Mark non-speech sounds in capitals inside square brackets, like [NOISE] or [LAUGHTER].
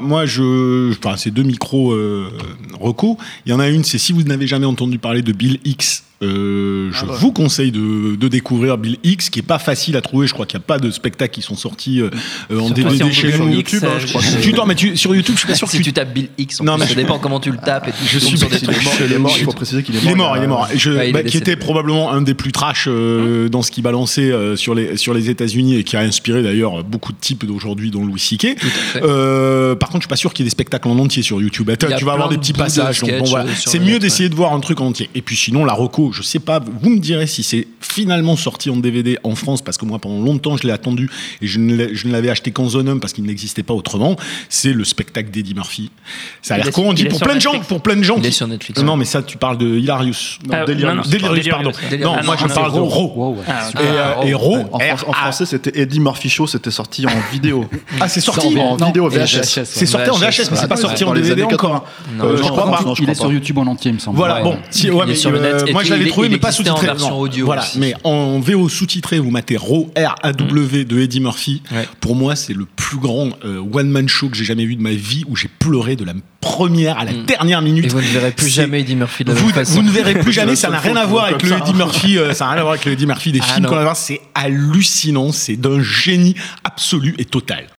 Moi, je, enfin, c'est deux micros euh, recos. Il y en a une, c'est si vous n'avez jamais entendu parler de Bill X. Euh, je Ah bah. vous conseille de, de découvrir Bill X, qui est pas facile à trouver. Je crois qu'il n'y a pas de spectacles qui sont sortis euh, en DVD chez nous. sur YouTube, hein, je crois que- [LAUGHS] Tu, non, mais tu, sur YouTube, je suis pas sûr si que tu tapes Bill X, en Non, plus, mais ça je- dépend comment tu le tapes et. Je suis sur des il est trucs mort, il est mort, il faut préciser qu'il est mort. Il est mort, il est mort. Je- Ouais, il est bah, qui était probablement un des plus trash euh, dans ce qu'il balançait euh, sur les sur les États-Unis et qui a inspiré d'ailleurs beaucoup de types d'aujourd'hui, dont Louis C.K. par contre, je suis pas sûr qu'il y ait des spectacles en entier sur YouTube. Tu vas avoir des petits passages. C'est mieux d'essayer de voir un truc en entier. Et puis sinon, la reco, je sais pas. Vous me direz si c'est finalement sorti en DVD en France parce que moi pendant longtemps je l'ai attendu et je ne l'avais acheté qu'en Zonum parce qu'il n'existait pas autrement. C'est le spectacle d'Eddie Murphy. Ça a l'air con. On dit pour plein de gens, pour plein de gens. Il est sur Netflix. Non, mais ça, tu parles de Hilarious. Non, Delirious, pardon. Non, moi je parle de Raw. Ouais. Ah, Et, euh, Ah, et Raw. En, français, c'était Eddie Murphy Show, c'était sorti en [LAUGHS] vidéo. Ah, c'est sorti En vidéo et VHS. C'est sorti en VHS, mais c'est pas sorti en DVD encore. 80. Non, Euh, je crois pas. il est sur. YouTube en entier, il me semble. Voilà, bon, euh. Et moi je l'avais il- trouvé, il mais pas existait en sous-titré. version Non, audio Voilà, aussi. mais en VO sous-titré, vous matez Raw R-A-W de Eddie Murphy. Ouais. Pour moi, c'est le plus grand euh, one-man show que j'ai jamais vu de ma vie où j'ai pleuré de la première à la Mm. dernière minute. Et vous ne verrez plus jamais Eddie Murphy de la Vous, même façon. vous ne verrez plus jamais, [LAUGHS] ça n'a rien à voir avec le Eddie. Murphy, euh, ça n'a rien à voir avec le Eddie Murphy des Ah, films qu'on va voir, c'est hallucinant, c'est d'un génie absolu et total.